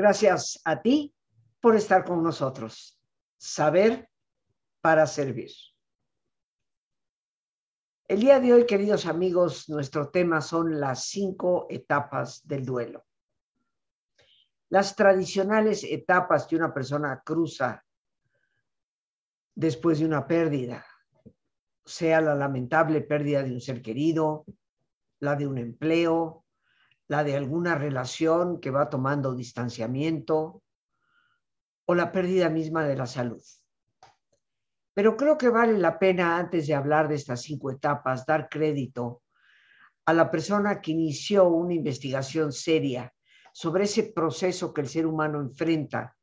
Gracias a ti por estar con nosotros. Saber para servir. El día de hoy, queridos amigos, nuestro tema son las cinco etapas del duelo. Las tradicionales etapas que una persona cruza después de una pérdida, sea la lamentable pérdida de un ser querido, la de un empleo, la de alguna relación que va tomando distanciamiento o la pérdida misma de la salud. Pero creo que vale la pena, antes de hablar de estas cinco etapas, dar crédito a la persona que inició una investigación seria sobre ese proceso que el ser humano enfrenta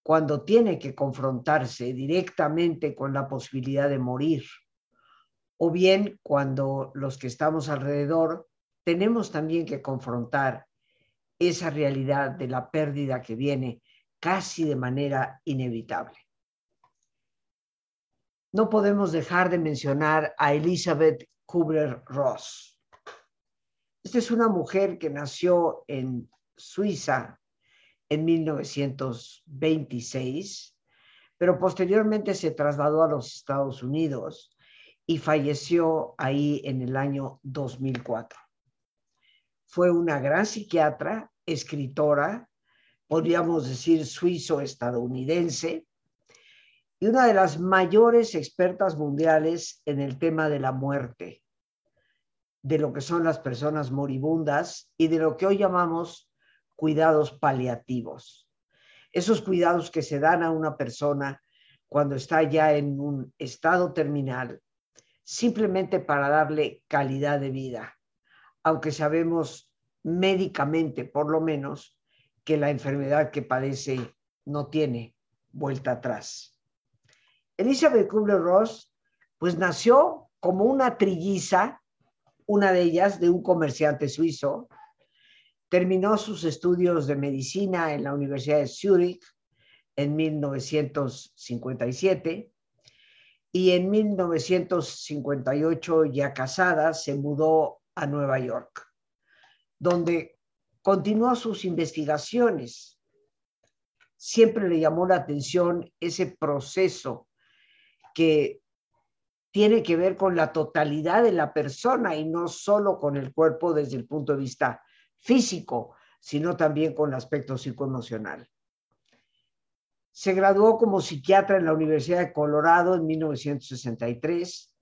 cuando tiene que confrontarse directamente con la posibilidad de morir, o bien cuando los que estamos alrededor tenemos también que confrontar esa realidad de la pérdida que viene casi de manera inevitable. No podemos dejar de mencionar a Elizabeth Kubler-Ross. Esta es una mujer que nació en Suiza en 1926, pero posteriormente se trasladó a los Estados Unidos y falleció ahí en el año 2004. Fue una gran psiquiatra, escritora, podríamos decir suizo-estadounidense, y una de las mayores expertas mundiales en el tema de la muerte, de lo que son las personas moribundas y de lo que hoy llamamos cuidados paliativos. Esos cuidados que se dan a una persona cuando está ya en un estado terminal, simplemente para darle calidad de vida aunque sabemos médicamente, por lo menos, que la enfermedad que padece no tiene vuelta atrás. Elizabeth Kubler-Ross, pues nació como una trilliza, una de ellas de un comerciante suizo. Terminó sus estudios de medicina en la Universidad de Zúrich en 1957 y en 1958, ya casada, se mudó a Nueva York, donde continuó sus investigaciones. Siempre le llamó la atención ese proceso que tiene que ver con la totalidad de la persona y no solo con el cuerpo desde el punto de vista físico, sino también con el aspecto psicoemocional. Se graduó como psiquiatra en la Universidad de Colorado en 1963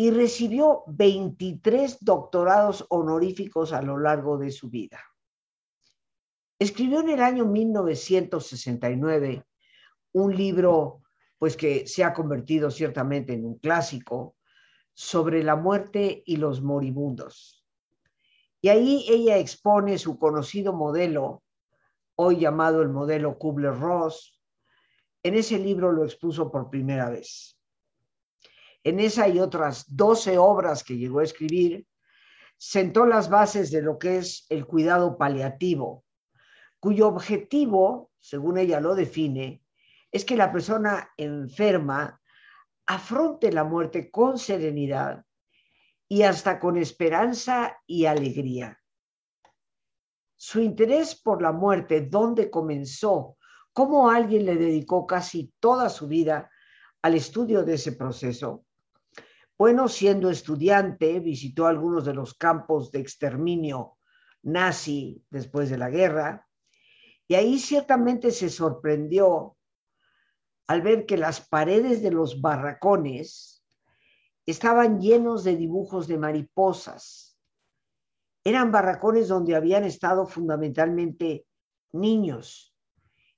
y recibió 23 doctorados honoríficos a lo largo de su vida. Escribió en el año 1969 un libro pues que se ha convertido ciertamente en un clásico sobre la muerte y los moribundos. Y ahí ella expone su conocido modelo, hoy llamado el modelo Kubler-Ross. En ese libro lo expuso por primera vez. En esa y otras 12 obras que llegó a escribir, sentó las bases de lo que es el cuidado paliativo, cuyo objetivo, según ella lo define, es que la persona enferma afronte la muerte con serenidad y hasta con esperanza y alegría. Su interés por la muerte, ¿dónde comenzó? ¿Cómo alguien le dedicó casi toda su vida al estudio de ese proceso? Bueno, siendo estudiante, visitó algunos de los campos de exterminio nazi después de la guerra, y ahí ciertamente se sorprendió al ver que las paredes de los barracones estaban llenos de dibujos de mariposas. Eran barracones donde habían estado fundamentalmente niños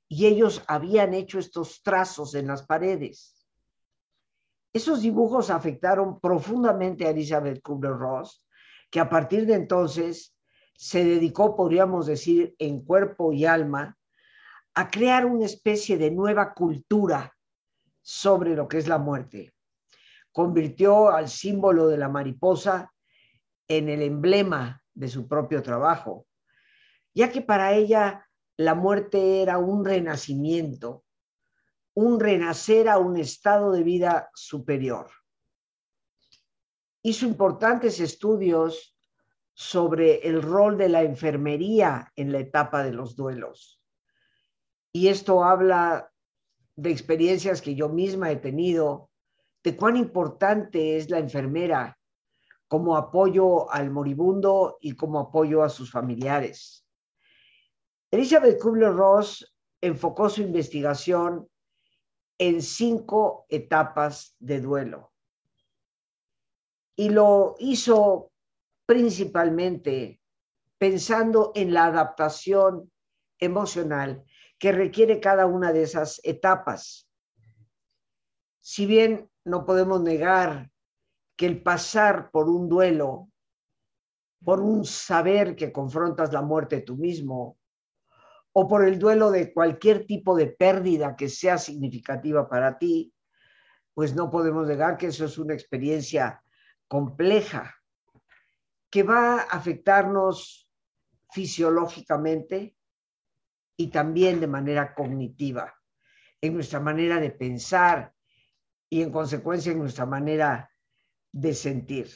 y ellos habían hecho estos trazos en las paredes. Esos dibujos afectaron profundamente a Elizabeth Kubler-Ross, que a partir de entonces se dedicó, podríamos decir, en cuerpo y alma, a crear una especie de nueva cultura sobre lo que es la muerte. Convirtió al símbolo de la mariposa en el emblema de su propio trabajo, ya que para ella la muerte era un renacimiento, un renacer a un estado de vida superior. Hizo importantes estudios sobre el rol de la enfermería en la etapa de los duelos. Y esto habla de experiencias que yo misma he tenido, de cuán importante es la enfermera como apoyo al moribundo y como apoyo a sus familiares. Elizabeth Kubler-Ross enfocó su investigación en cinco etapas de duelo y lo hizo principalmente pensando en la adaptación emocional que requiere cada una de esas etapas. Si bien no podemos negar que el pasar por un duelo, por un saber que confrontas la muerte tú mismo, o por el duelo de cualquier tipo de pérdida que sea significativa para ti, pues no podemos negar que eso es una experiencia compleja que va a afectarnos fisiológicamente y también de manera cognitiva, en nuestra manera de pensar y en consecuencia en nuestra manera de sentir.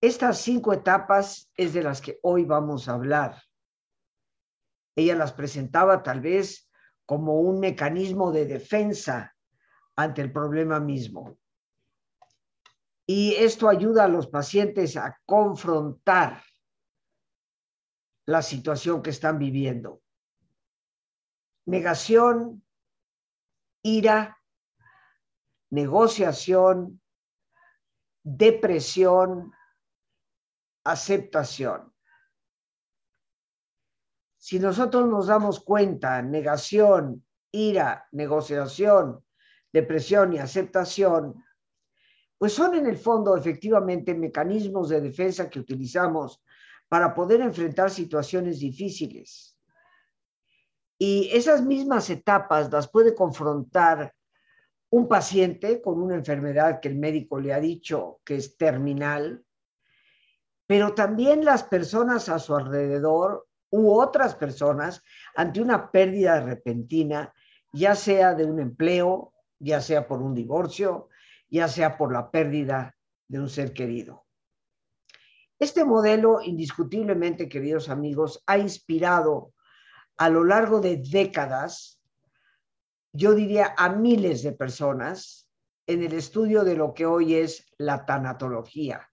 Estas cinco etapas es de las que hoy vamos a hablar. Ella las presentaba tal vez como un mecanismo de defensa ante el problema mismo. Y esto ayuda a los pacientes a confrontar la situación que están viviendo. Negación, ira, negociación, depresión, aceptación. Si nosotros nos damos cuenta, negación, ira, negociación, depresión y aceptación, pues son en el fondo efectivamente mecanismos de defensa que utilizamos para poder enfrentar situaciones difíciles. Y esas mismas etapas las puede confrontar un paciente con una enfermedad que el médico le ha dicho que es terminal, pero también las personas a su alrededor u otras personas ante una pérdida repentina, ya sea de un empleo, ya sea por un divorcio, ya sea por la pérdida de un ser querido. Este modelo, indiscutiblemente, queridos amigos, ha inspirado a lo largo de décadas yo diría a miles de personas en el estudio de lo que hoy es la tanatología.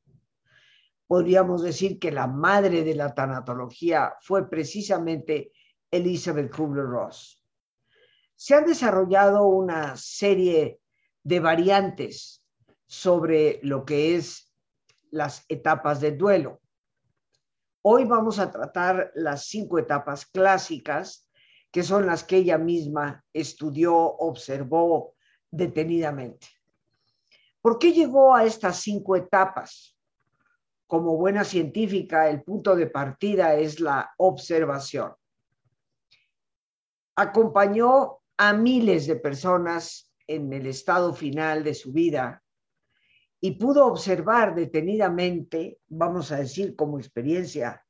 Podríamos decir que la madre de la tanatología fue precisamente Elizabeth Kubler-Ross. Se han desarrollado una serie de variantes sobre lo que es las etapas de duelo. Hoy vamos a tratar las cinco etapas clásicas que son las que ella misma estudió, observó detenidamente. ¿Por qué llegó a estas cinco etapas? Como buena científica, el punto de partida es la observación. Acompañó a miles de personas en el estado final de su vida y pudo observar detenidamente, vamos a decir como experiencia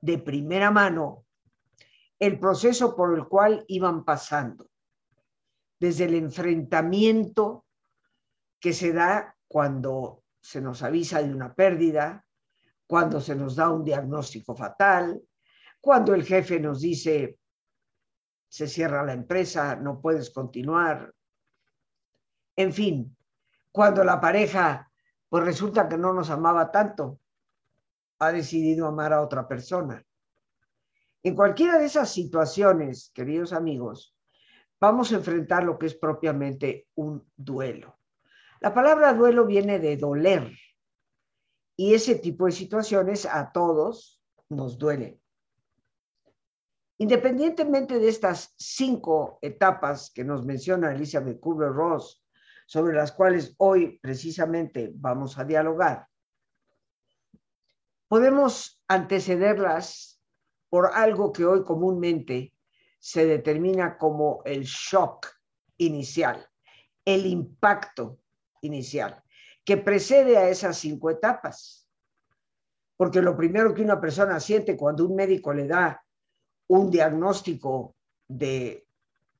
de primera mano, el proceso por el cual iban pasando, desde el enfrentamiento que se da cuando se nos avisa de una pérdida, cuando se nos da un diagnóstico fatal, cuando el jefe nos dice, se cierra la empresa, no puedes continuar. En fin, cuando la pareja, pues resulta que no nos amaba tanto, ha decidido amar a otra persona. En cualquiera de esas situaciones, queridos amigos, vamos a enfrentar lo que es propiamente un duelo. La palabra duelo viene de doler y ese tipo de situaciones a todos nos duelen. Independientemente de estas cinco etapas que nos menciona Elizabeth Kubler-Ross, sobre las cuales hoy precisamente vamos a dialogar, podemos antecederlas por algo que hoy comúnmente se determina como el shock inicial, el impacto inicial, que precede a esas cinco etapas. Porque lo primero que una persona siente cuando un médico le da un diagnóstico de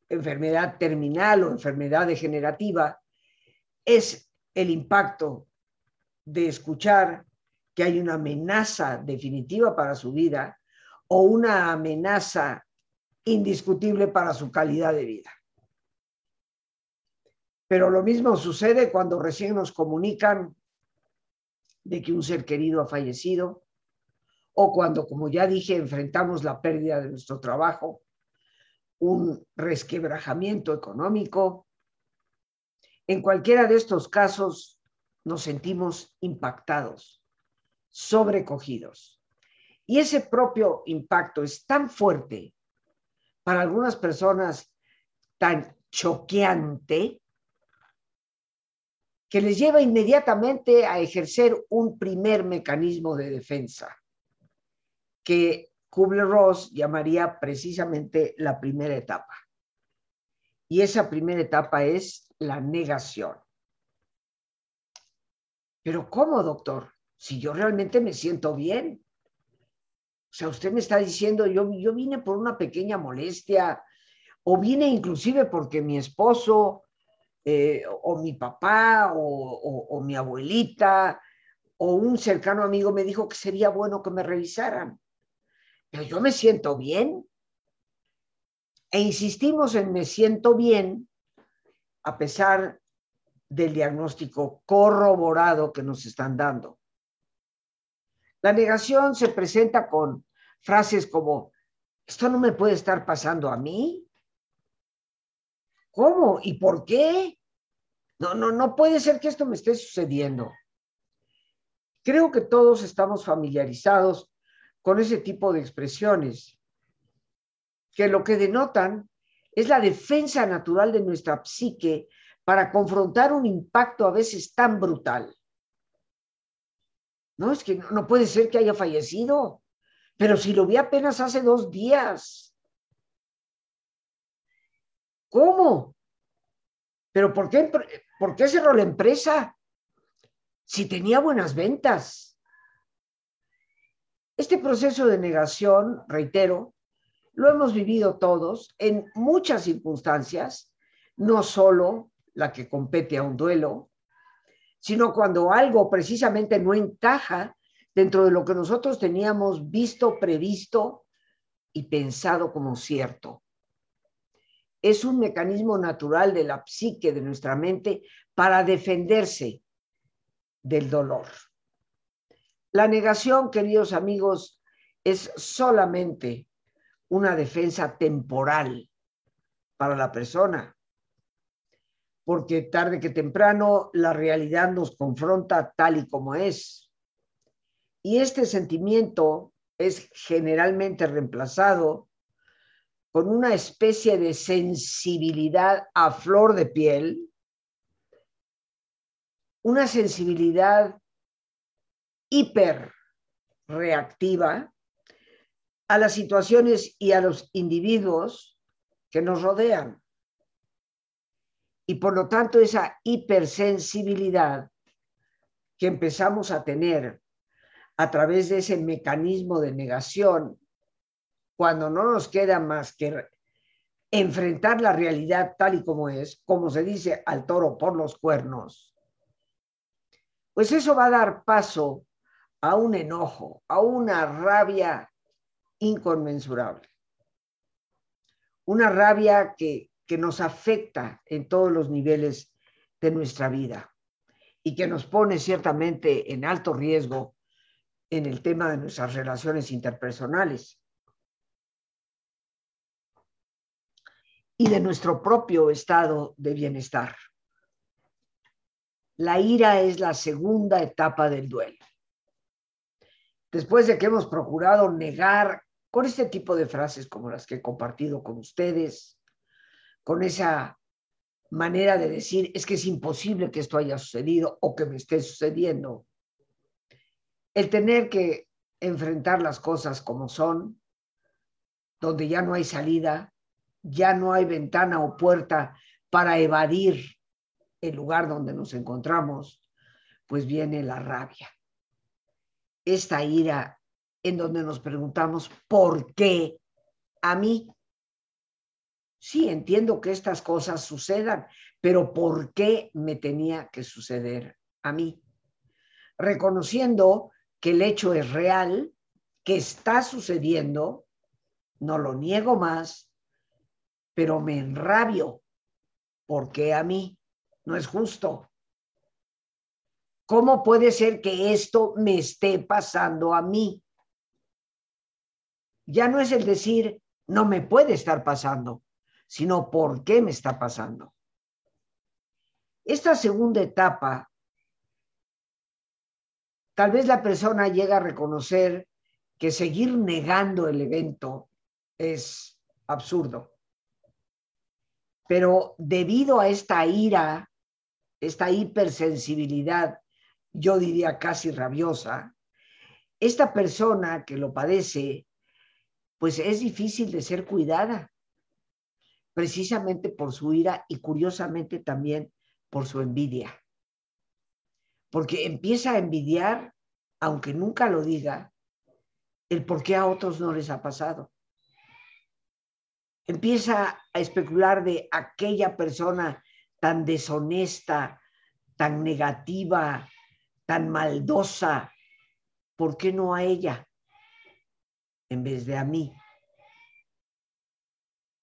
enfermedad terminal o enfermedad degenerativa es el impacto de escuchar que hay una amenaza definitiva para su vida o una amenaza indiscutible para su calidad de vida. Pero lo mismo sucede cuando recién nos comunican de que un ser querido ha fallecido o cuando, como ya dije, enfrentamos la pérdida de nuestro trabajo, un resquebrajamiento económico. En cualquiera de estos casos nos sentimos impactados, sobrecogidos. Y ese propio impacto es tan fuerte para algunas personas, tan choqueante, que les lleva inmediatamente a ejercer un primer mecanismo de defensa, que Kubler-Ross llamaría precisamente la primera etapa. Y esa primera etapa es la negación. Pero ¿cómo, doctor? Si yo realmente me siento bien. O sea, usted me está diciendo, yo, yo vine por una pequeña molestia, o vine inclusive porque mi esposo eh, o mi papá o, mi abuelita o un cercano amigo me dijo que sería bueno que me revisaran. Pero yo me siento bien. E insistimos en me siento bien a pesar del diagnóstico corroborado que nos están dando. La negación se presenta con frases como, esto no me puede estar pasando a mí. ¿Cómo? ¿Y por qué? No, no, no puede ser que esto me esté sucediendo. Creo que todos estamos familiarizados con ese tipo de expresiones, que lo que denotan es la defensa natural de nuestra psique para confrontar un impacto a veces tan brutal. No, es que no puede ser que haya fallecido, pero si lo vi apenas hace dos días. ¿Cómo? ¿Pero por qué, por qué cerró la empresa? Si tenía buenas ventas. Este proceso de negación, reitero, lo hemos vivido todos en muchas circunstancias, no solo la que compete a un duelo, sino cuando algo precisamente no encaja dentro de lo que nosotros teníamos visto, previsto y pensado como cierto es un mecanismo natural de la psique, de nuestra mente, para defenderse del dolor. La negación, queridos amigos, es solamente una defensa temporal para la persona, porque tarde que temprano la realidad nos confronta tal y como es. Y este sentimiento es generalmente reemplazado con una especie de sensibilidad a flor de piel, una sensibilidad hiper reactiva a las situaciones y a los individuos que nos rodean. Y por lo tanto esa hipersensibilidad que empezamos a tener a través de ese mecanismo de negación cuando no nos queda más que enfrentar la realidad tal y como es, como se dice al toro por los cuernos, pues eso va a dar paso a un enojo, a una rabia inconmensurable. Una rabia que, que nos afecta en todos los niveles de nuestra vida y que nos pone ciertamente en alto riesgo en el tema de nuestras relaciones interpersonales. Y de nuestro propio estado de bienestar. La ira es la segunda etapa del duelo. Después de que hemos procurado negar con este tipo de frases como las que he compartido con ustedes, con esa manera de decir es que es imposible que esto haya sucedido o que me esté sucediendo, el tener que enfrentar las cosas como son, donde ya no hay salida, ya no hay ventana o puerta para evadir el lugar donde nos encontramos, pues viene la rabia. Esta ira en donde nos preguntamos, ¿por qué a mí? Sí, entiendo que estas cosas sucedan, pero ¿por qué me tenía que suceder a mí? Reconociendo que el hecho es real, que está sucediendo, no lo niego más, pero me enrabio. porque a mí? No es justo. ¿Cómo puede ser que esto me esté pasando a mí? Ya no es el decir, no me puede estar pasando, sino por qué me está pasando. Esta segunda etapa, tal vez la persona llega a reconocer que seguir negando el evento es absurdo. Pero debido a esta ira, esta hipersensibilidad, yo diría casi rabiosa, esta persona que lo padece, pues es difícil de ser cuidada, precisamente por su ira y curiosamente también por su envidia. Porque empieza a envidiar, aunque nunca lo diga, el por qué a otros no les ha pasado empieza a especular de aquella persona tan deshonesta, tan negativa, tan maldosa, ¿por qué no a ella en vez de a mí?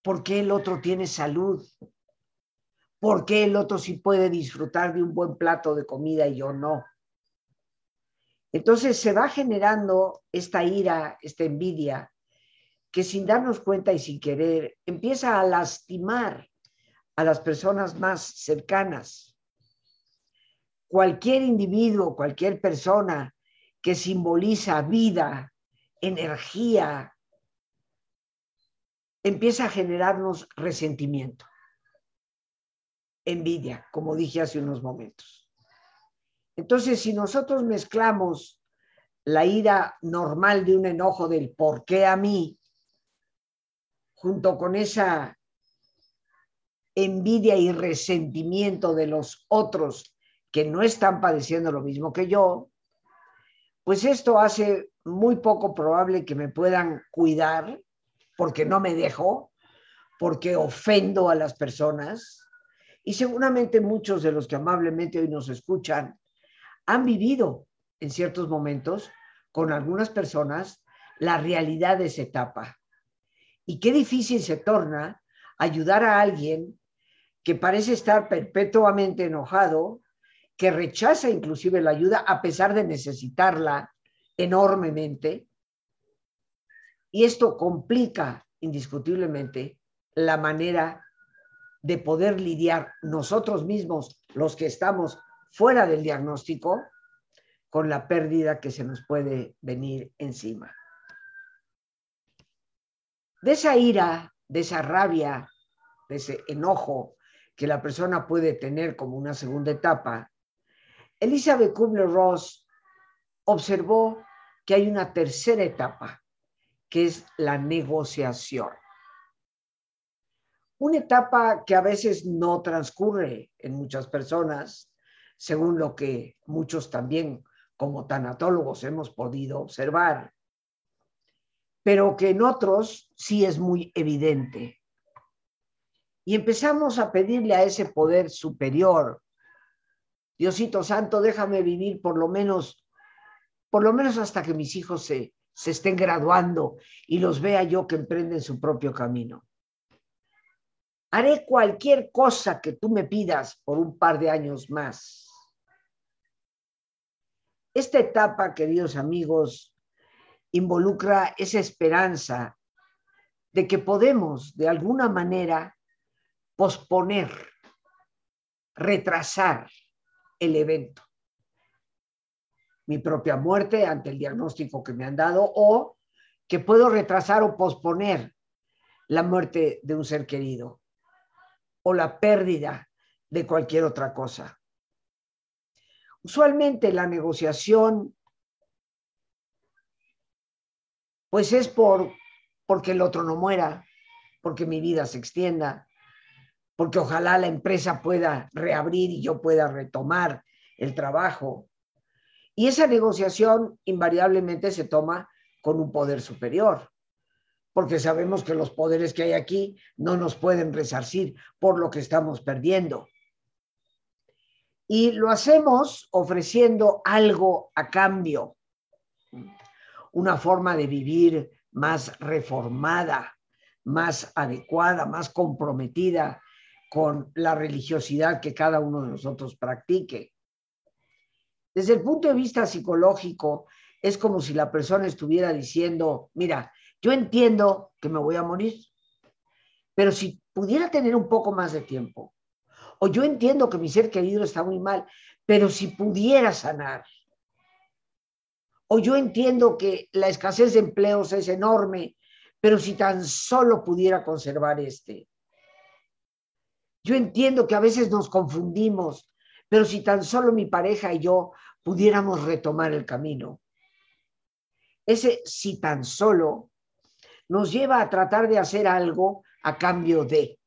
¿Por qué el otro tiene salud? ¿Por qué el otro sí puede disfrutar de un buen plato de comida y yo no? Entonces se va generando esta ira, esta envidia, que sin darnos cuenta y sin querer empieza a lastimar a las personas más cercanas. Cualquier individuo, cualquier persona que simboliza vida, energía, empieza a generarnos resentimiento, envidia, como dije hace unos momentos. Entonces, si nosotros mezclamos la ira normal de un enojo del por qué a mí junto con esa envidia y resentimiento de los otros que no están padeciendo lo mismo que yo, pues esto hace muy poco probable que me puedan cuidar porque no me dejo, porque ofendo a las personas. Y seguramente muchos de los que amablemente hoy nos escuchan han vivido en ciertos momentos con algunas personas la realidad de esa etapa. Y qué difícil se torna ayudar a alguien que parece estar perpetuamente enojado, que rechaza inclusive la ayuda a pesar de necesitarla enormemente. Y esto complica indiscutiblemente la manera de poder lidiar nosotros mismos, los que estamos fuera del diagnóstico, con la pérdida que se nos puede venir encima. De esa ira, de esa rabia, de ese enojo que la persona puede tener como una segunda etapa, Elizabeth Kubler-Ross observó que hay una tercera etapa, que es la negociación. Una etapa que a veces no transcurre en muchas personas, según lo que muchos también como tanatólogos hemos podido observar pero que en otros sí es muy evidente. Y empezamos a pedirle a ese poder superior, Diosito Santo, déjame vivir por lo menos, por lo menos hasta que mis hijos se, se estén graduando y los vea yo que emprenden su propio camino. Haré cualquier cosa que tú me pidas por un par de años más. Esta etapa, queridos amigos, involucra esa esperanza de que podemos de alguna manera posponer, retrasar el evento. Mi propia muerte ante el diagnóstico que me han dado o que puedo retrasar o posponer la muerte de un ser querido o la pérdida de cualquier otra cosa. Usualmente la negociación Pues es por porque el otro no muera, porque mi vida se extienda, porque ojalá la empresa pueda reabrir y yo pueda retomar el trabajo. Y esa negociación invariablemente se toma con un poder superior, porque sabemos que los poderes que hay aquí no nos pueden resarcir por lo que estamos perdiendo. Y lo hacemos ofreciendo algo a cambio una forma de vivir más reformada, más adecuada, más comprometida con la religiosidad que cada uno de nosotros practique. Desde el punto de vista psicológico, es como si la persona estuviera diciendo, mira, yo entiendo que me voy a morir, pero si pudiera tener un poco más de tiempo, o yo entiendo que mi ser querido está muy mal, pero si pudiera sanar, o yo entiendo que la escasez de empleos es enorme, pero si tan solo pudiera conservar este. Yo entiendo que a veces nos confundimos, pero si tan solo mi pareja y yo pudiéramos retomar el camino. Ese si tan solo nos lleva a tratar de hacer algo a cambio de.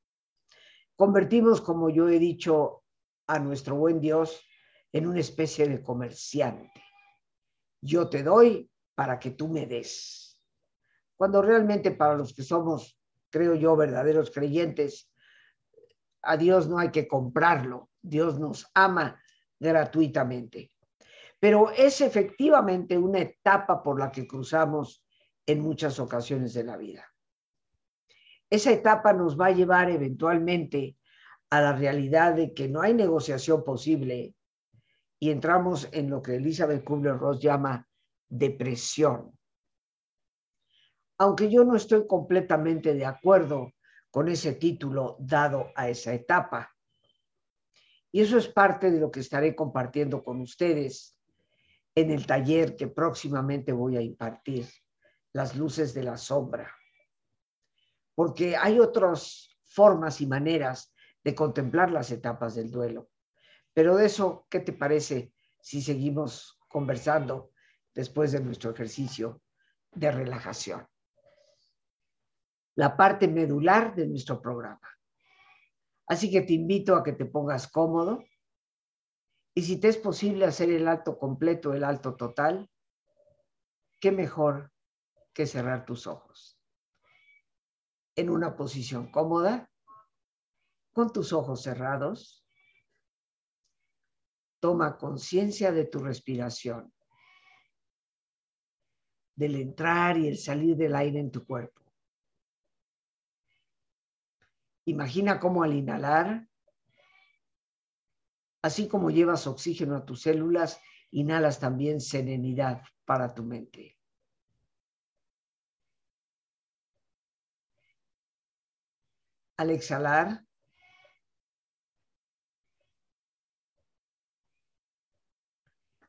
Convertimos, como yo he dicho, a nuestro buen Dios en una especie de comerciante. Yo te doy para que tú me des. Cuando realmente para los que somos, creo yo, verdaderos creyentes, a Dios no hay que comprarlo. Dios nos ama gratuitamente. Pero es efectivamente una etapa por la que cruzamos en muchas ocasiones de la vida. Esa etapa nos va a llevar eventualmente a la realidad de que no hay negociación posible y entramos en lo que Elizabeth Kubler-Ross llama depresión. Aunque yo no estoy completamente de acuerdo con ese título dado a esa etapa. Y eso es parte de lo que estaré compartiendo con ustedes en el taller que próximamente voy a impartir las luces de la sombra. Porque hay otras formas y maneras de contemplar las etapas del duelo. Pero de eso, ¿qué te parece si seguimos conversando después de nuestro ejercicio de relajación? La parte medular de nuestro programa. Así que te invito a que te pongas cómodo y si te es posible hacer el alto completo, el alto total, qué mejor que cerrar tus ojos. En una posición cómoda, con tus ojos cerrados, toma conciencia de tu respiración, del entrar y el salir del aire en tu cuerpo. Imagina cómo al inhalar, así como llevas oxígeno a tus células, inhalas también serenidad para tu mente. al exhalar,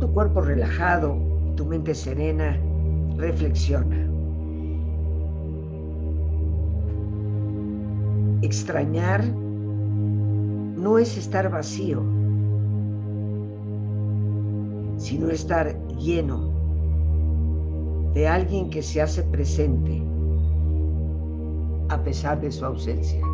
Tu cuerpo relajado y tu mente serena, reflexiona. Extrañar no es estar vacío, sino estar lleno de alguien que se hace presente a pesar de su ausencia.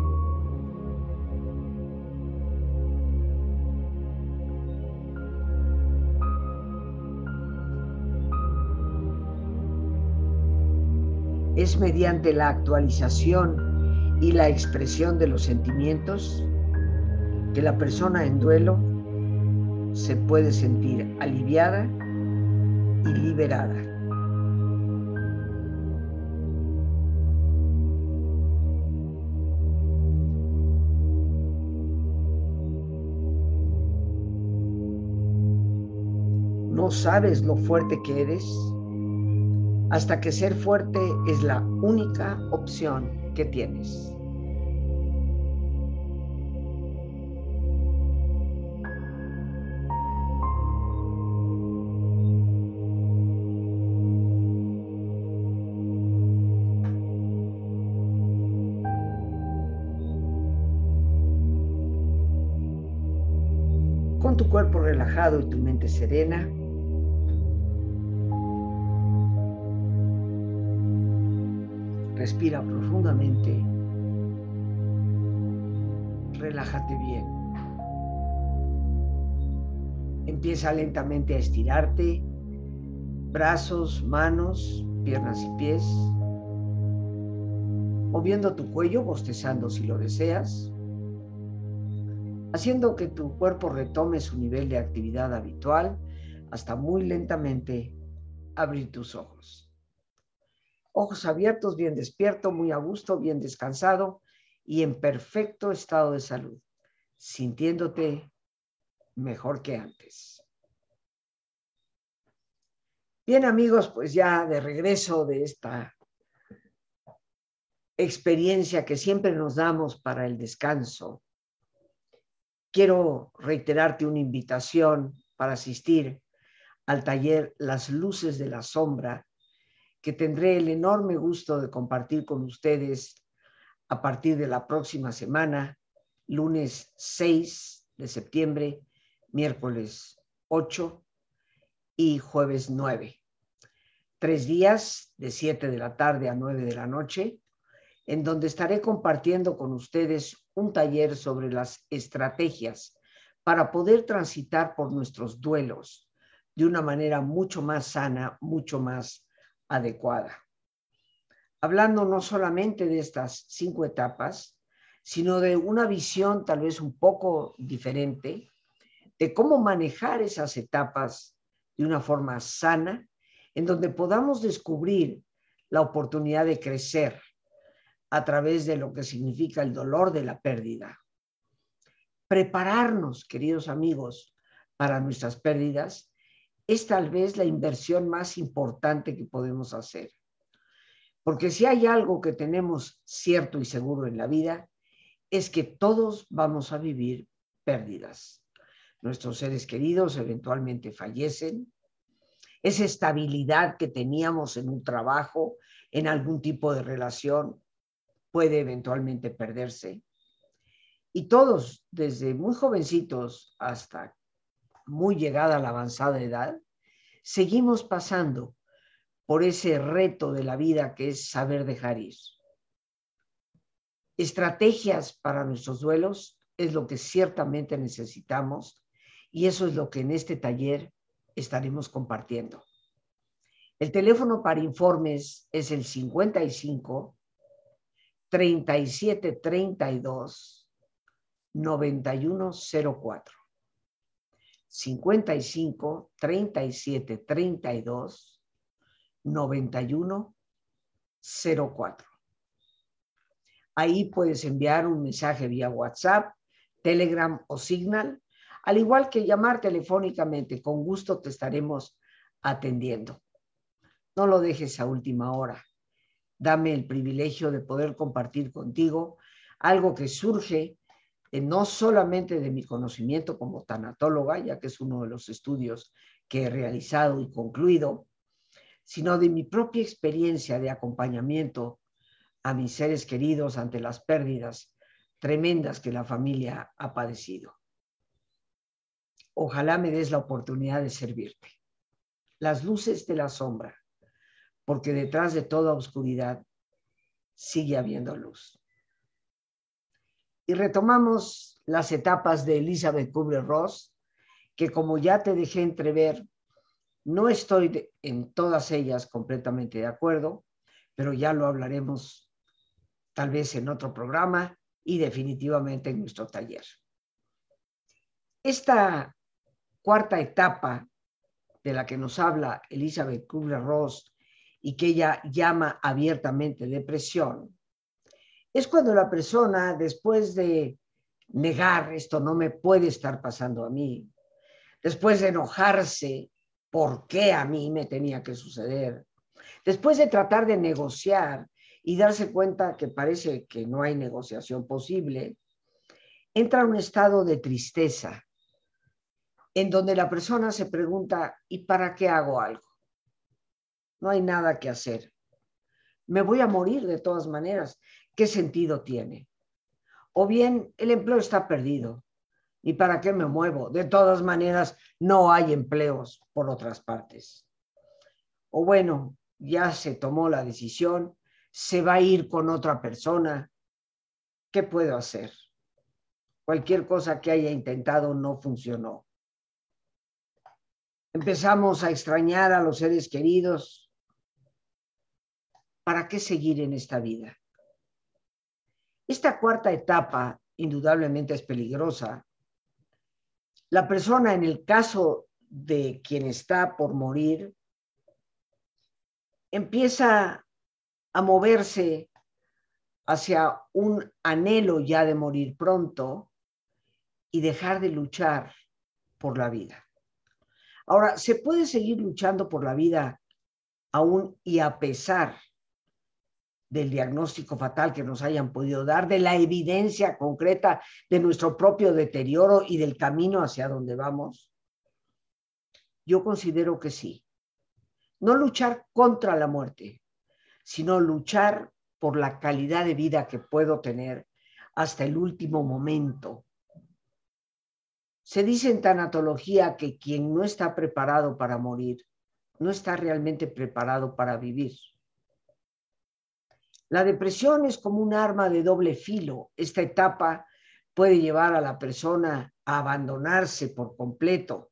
Es mediante la actualización y la expresión de los sentimientos que la persona en duelo se puede sentir aliviada y liberada. ¿No sabes lo fuerte que eres? Hasta que ser fuerte es la única opción que tienes. Con tu cuerpo relajado y tu mente serena, Respira profundamente. Relájate bien. Empieza lentamente a estirarte. Brazos, manos, piernas y pies, moviendo tu cuello, bostezando si lo deseas, haciendo que tu cuerpo retome su nivel de actividad habitual hasta muy lentamente abrir tus ojos. Ojos abiertos, bien despierto, muy a gusto, bien descansado y en perfecto estado de salud, sintiéndote mejor que antes. Bien amigos, pues ya de regreso de esta experiencia que siempre nos damos para el descanso, quiero reiterarte una invitación para asistir al taller Las Luces de la Sombra, que tendré el enorme gusto de compartir con ustedes a partir de la próxima semana, lunes 6 de septiembre, miércoles 8 y jueves 9. Tres días de 7 de la tarde a 9 de la noche, en donde estaré compartiendo con ustedes un taller sobre las estrategias para poder transitar por nuestros duelos de una manera mucho más sana, mucho más adecuada. Hablando no solamente de estas cinco etapas, sino de una visión tal vez un poco diferente de cómo manejar esas etapas de una forma sana, en donde podamos descubrir la oportunidad de crecer a través de lo que significa el dolor de la pérdida. Prepararnos, queridos amigos, para nuestras pérdidas es tal vez la inversión más importante que podemos hacer. Porque si hay algo que tenemos cierto y seguro en la vida, es que todos vamos a vivir pérdidas nuestros seres queridos eventualmente fallecen, esa estabilidad que teníamos en un trabajo, en algún tipo de relación, puede eventualmente perderse. Y todos, desde muy jovencitos hasta muy llegada a la avanzada edad, seguimos pasando por ese reto de la vida que es saber dejar ir. Estrategias para nuestros duelos es lo que ciertamente necesitamos y eso es lo que en este taller estaremos compartiendo. El teléfono para informes es el 55 37 32 9104. 55 37 32 9104. Ahí puedes enviar un mensaje vía WhatsApp, Telegram o Signal al igual que llamar telefónicamente, con gusto te estaremos atendiendo. No lo dejes a última hora. Dame el privilegio de poder compartir contigo algo que surge no solamente de mi conocimiento como tanatóloga, ya que es uno de los estudios que he realizado y concluido, sino de mi propia experiencia de acompañamiento a mis seres queridos ante las pérdidas tremendas que la familia ha padecido ojalá me des la oportunidad de servirte. Las luces de la sombra, porque detrás de toda oscuridad sigue habiendo luz. Y retomamos las etapas de Elizabeth Kubler-Ross, que como ya te dejé entrever, no estoy en todas ellas completamente de acuerdo, pero ya lo hablaremos tal vez en otro programa y definitivamente en nuestro taller. Esta cuarta etapa de la que nos habla Elizabeth Kubler-Ross y que ella llama abiertamente depresión, es cuando la persona, después de negar esto no me puede estar pasando a mí, después de enojarse, ¿por qué a mí me tenía que suceder? Después de tratar de negociar y darse cuenta que parece que no hay negociación posible, entra un estado de tristeza, en donde la persona se pregunta, ¿y para qué hago algo? No hay nada que hacer. Me voy a morir de todas maneras. ¿Qué sentido tiene? O bien el empleo está perdido. ¿Y para qué me muevo? De todas maneras, no hay empleos por otras partes. O bueno, ya se tomó la decisión, se va a ir con otra persona. ¿Qué puedo hacer? Cualquier cosa que haya intentado no funcionó empezamos a extrañar a los seres queridos, ¿para qué seguir en esta vida? Esta cuarta etapa indudablemente es peligrosa. La persona, en el caso de quien está por morir, empieza a moverse hacia un anhelo ya de morir pronto y dejar de luchar por la vida. Ahora, se puede seguir luchando por la vida aún y a pesar del diagnóstico fatal que nos hayan podido dar, de la evidencia concreta de nuestro propio deterioro y del camino hacia donde vamos? Yo considero que sí. No luchar contra la muerte, sino luchar por la calidad de vida que puedo tener hasta el último momento. Se dice en tanatología que quien no está preparado para morir, no está realmente preparado para vivir. La depresión es como un arma de doble filo. Esta etapa puede llevar a la persona a abandonarse por completo,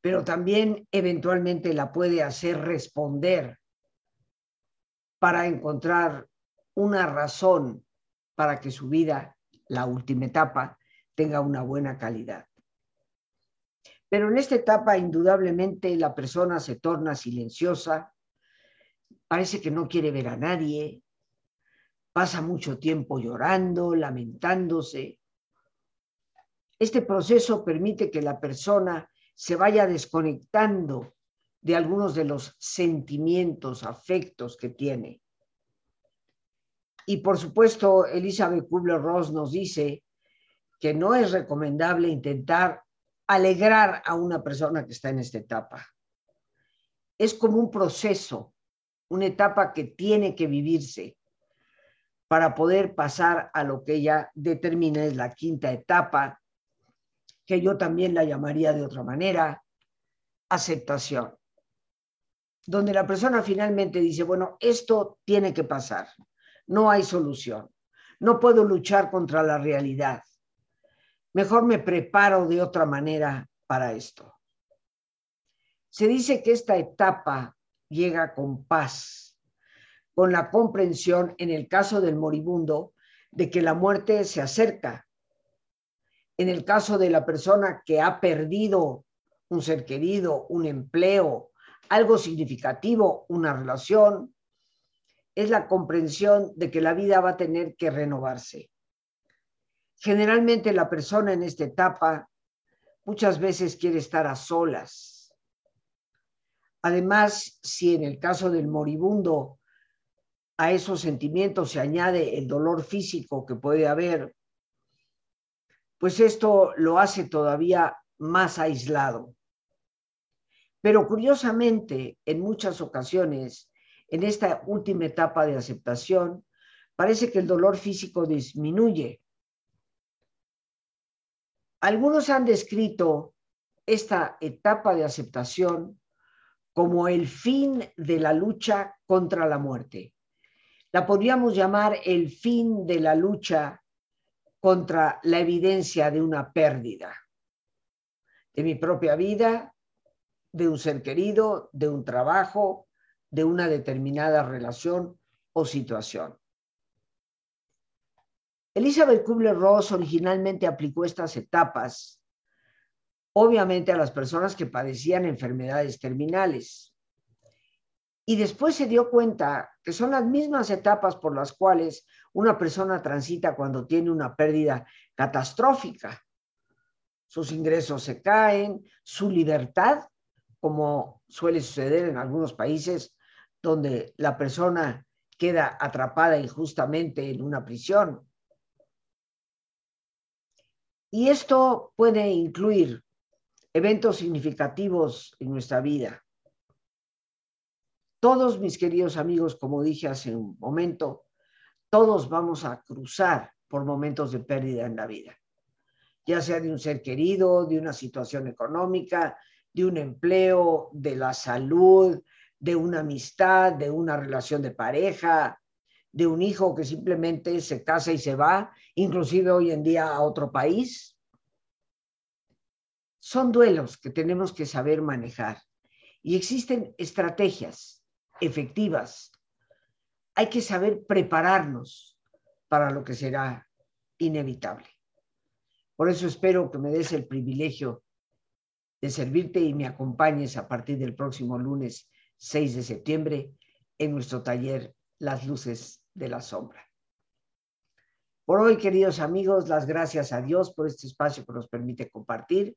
pero también eventualmente la puede hacer responder para encontrar una razón para que su vida, la última etapa, tenga una buena calidad. Pero en esta etapa, indudablemente, la persona se torna silenciosa, parece que no quiere ver a nadie, pasa mucho tiempo llorando, lamentándose. Este proceso permite que la persona se vaya desconectando de algunos de los sentimientos, afectos que tiene. Y por supuesto, Elizabeth Kubler-Ross nos dice que no es recomendable intentar alegrar a una persona que está en esta etapa. Es como un proceso, una etapa que tiene que vivirse para poder pasar a lo que ella determina es la quinta etapa, que yo también la llamaría de otra manera, aceptación donde la persona finalmente dice, bueno, esto tiene que pasar, no hay solución, no puedo luchar contra la realidad, mejor me preparo de otra manera para esto. Se dice que esta etapa llega con paz, con la comprensión, en el caso del moribundo, de que la muerte se acerca. En el caso de la persona que ha perdido un ser querido, un empleo, algo significativo, una relación, es la comprensión de que la vida va a tener que renovarse. Generalmente la persona en esta etapa muchas veces quiere estar a solas. Además, si en el caso del moribundo a esos sentimientos se añade el dolor físico que puede haber, pues esto lo hace todavía más aislado. Pero curiosamente, en muchas ocasiones, en esta última etapa de aceptación, parece que el dolor físico disminuye. Algunos han descrito esta etapa de aceptación como el fin de la lucha contra la muerte. La podríamos llamar el fin de la lucha contra la evidencia de una pérdida de mi propia vida, de un ser querido, de un trabajo, de una determinada relación o situación. Elizabeth Kubler-Ross originalmente aplicó estas etapas, obviamente a las personas que padecían enfermedades terminales. Y después se dio cuenta que son las mismas etapas por las cuales una persona transita cuando tiene una pérdida catastrófica. Sus ingresos se caen, su libertad como suele suceder en algunos países donde la persona queda atrapada injustamente en una prisión. Y esto puede incluir eventos significativos en nuestra vida. Todos mis queridos amigos, como dije hace un momento, todos vamos a cruzar por momentos de pérdida en la vida, ya sea de un ser querido, de una situación económica, de un empleo, de la salud, de una amistad, de una relación de pareja, de un hijo que simplemente se casa y se va, inclusive hoy en día a otro país. Son duelos que tenemos que saber manejar y existen estrategias efectivas hay que saber prepararnos para lo que será inevitable. Por eso espero que me des el privilegio de servirte y me acompañes a partir del próximo lunes 6 de septiembre en nuestro taller Las Luces de la Sombra. Por hoy, queridos amigos, las gracias a Dios por este espacio que nos permite compartir.